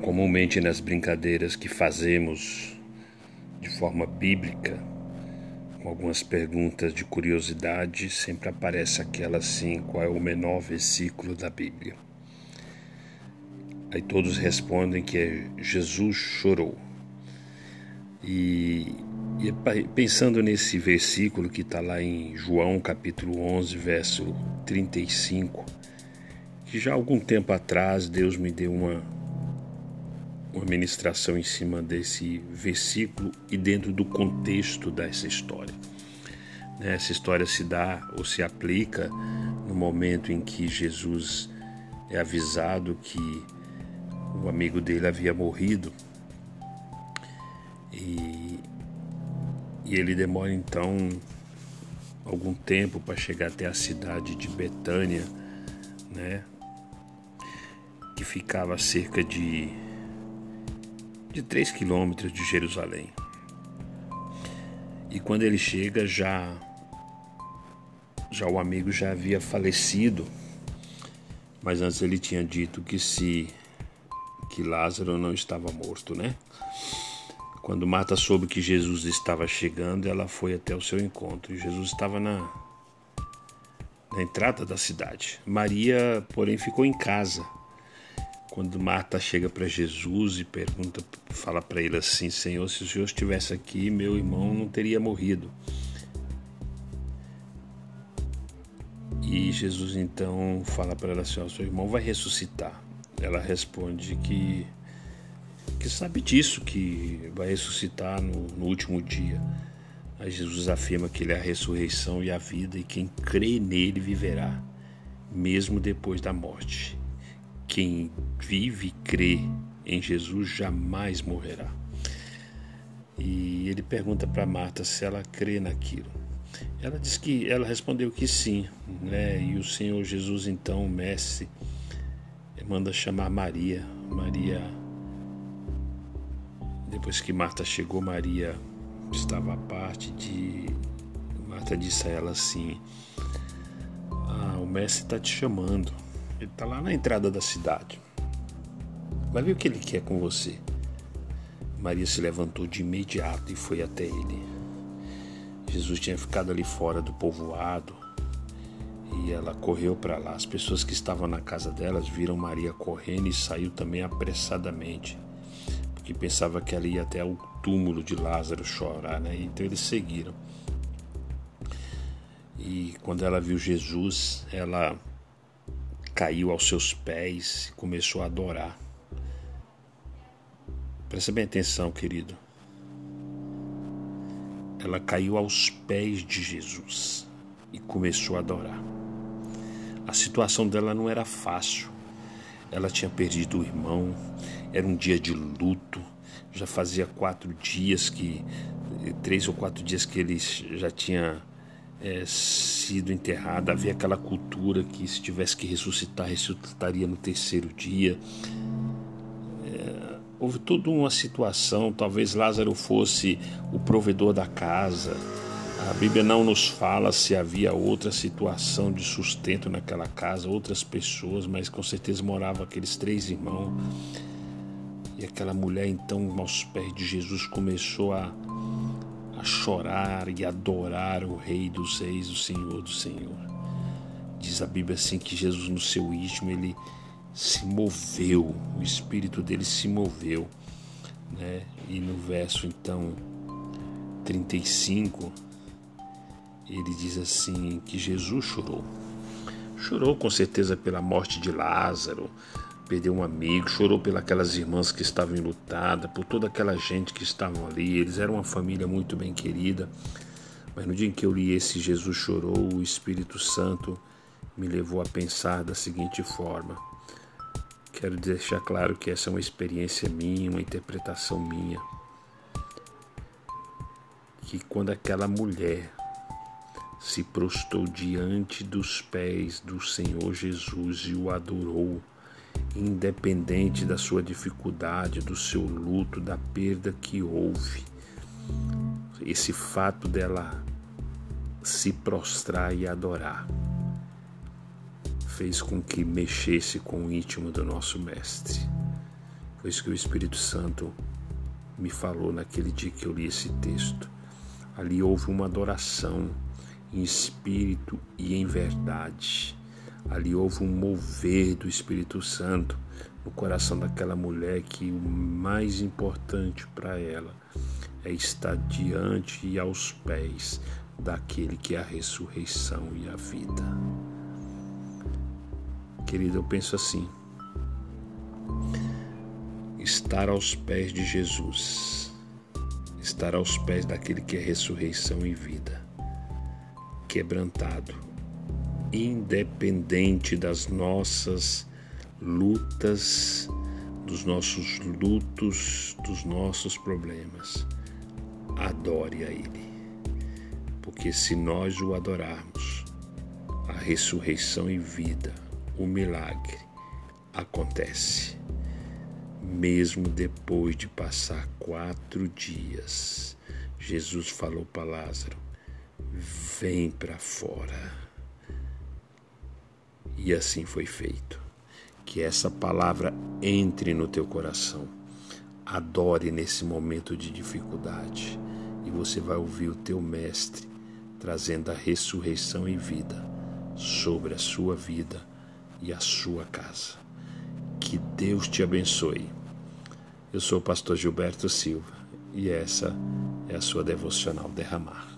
Comumente nas brincadeiras que fazemos de forma bíblica, com algumas perguntas de curiosidade, sempre aparece aquela assim: qual é o menor versículo da Bíblia? Aí todos respondem que é Jesus chorou. E, e pensando nesse versículo que está lá em João capítulo 11, verso 35, que já há algum tempo atrás Deus me deu uma, uma ministração em cima desse versículo e dentro do contexto dessa história. Né, essa história se dá ou se aplica no momento em que Jesus é avisado que o amigo dele havia morrido e, e ele demora então algum tempo para chegar até a cidade de Betânia, né? Que ficava a cerca de de 3 quilômetros de Jerusalém. E quando ele chega, já já o amigo já havia falecido, mas antes ele tinha dito que se que Lázaro não estava morto, né? Quando Marta soube que Jesus estava chegando, ela foi até o seu encontro. E Jesus estava na na entrada da cidade. Maria, porém, ficou em casa quando Marta chega para Jesus e pergunta, fala para ele assim: Senhor, se o Senhor estivesse aqui, meu irmão não teria morrido. E Jesus então fala para ela assim: seu irmão vai ressuscitar. Ela responde que que sabe disso, que vai ressuscitar no, no último dia. Aí Jesus afirma que ele é a ressurreição e a vida, e quem crê nele viverá, mesmo depois da morte. Quem vive e crê em Jesus jamais morrerá. E ele pergunta para Marta se ela crê naquilo. Ela diz que ela respondeu que sim, né? E o Senhor Jesus então, o mestre, manda chamar Maria. Maria depois que Marta chegou, Maria estava à parte de Marta disse a ela assim: "Ah, o mestre está te chamando. Ele está lá na entrada da cidade. Vai ver o que ele quer com você. Maria se levantou de imediato e foi até ele. Jesus tinha ficado ali fora do povoado e ela correu para lá. As pessoas que estavam na casa delas viram Maria correndo e saiu também apressadamente, porque pensava que ela ia até o túmulo de Lázaro chorar, né? Então eles seguiram. E quando ela viu Jesus, ela caiu aos seus pés e começou a adorar. Presta bem atenção, querido. Ela caiu aos pés de Jesus e começou a adorar. A situação dela não era fácil. Ela tinha perdido o irmão, era um dia de luto. Já fazia quatro dias que, três ou quatro dias que ele já tinha é, sido enterrada, havia aquela cultura que se tivesse que ressuscitar, ressuscitaria no terceiro dia. É, houve toda uma situação, talvez Lázaro fosse o provedor da casa. A Bíblia não nos fala se havia outra situação de sustento naquela casa, outras pessoas, mas com certeza moravam aqueles três irmãos. E aquela mulher, então, aos pés de Jesus, começou a chorar e adorar o Rei dos Reis, o Senhor do Senhor. Diz a Bíblia assim que Jesus no seu íntimo ele se moveu, o espírito dele se moveu, né? E no verso então 35 ele diz assim que Jesus chorou. Chorou com certeza pela morte de Lázaro, perdeu um amigo, chorou pelas irmãs que estavam enlutadas, por toda aquela gente que estavam ali. Eles eram uma família muito bem querida. Mas no dia em que eu li esse Jesus chorou, o Espírito Santo me levou a pensar da seguinte forma. Quero deixar claro que essa é uma experiência minha, uma interpretação minha. Que quando aquela mulher se prostou diante dos pés do Senhor Jesus e o adorou, independente da sua dificuldade, do seu luto, da perda que houve. Esse fato dela se prostrar e adorar fez com que mexesse com o íntimo do nosso Mestre. Foi isso que o Espírito Santo me falou naquele dia que eu li esse texto. Ali houve uma adoração em espírito e em verdade. Ali houve um mover do Espírito Santo no coração daquela mulher que o mais importante para ela é estar diante e aos pés daquele que é a ressurreição e a vida. Querido, eu penso assim: estar aos pés de Jesus, estar aos pés daquele que é ressurreição e vida, quebrantado, independente das nossas lutas, dos nossos lutos, dos nossos problemas. Adore a Ele, porque se nós o adorarmos, a ressurreição e vida, o milagre acontece. Mesmo depois de passar quatro dias, Jesus falou para Lázaro: Vem para fora. E assim foi feito. Que essa palavra entre no teu coração. Adore nesse momento de dificuldade e você vai ouvir o teu Mestre trazendo a ressurreição e vida sobre a sua vida e a sua casa. Que Deus te abençoe. Eu sou o pastor Gilberto Silva e essa é a sua devocional derramar.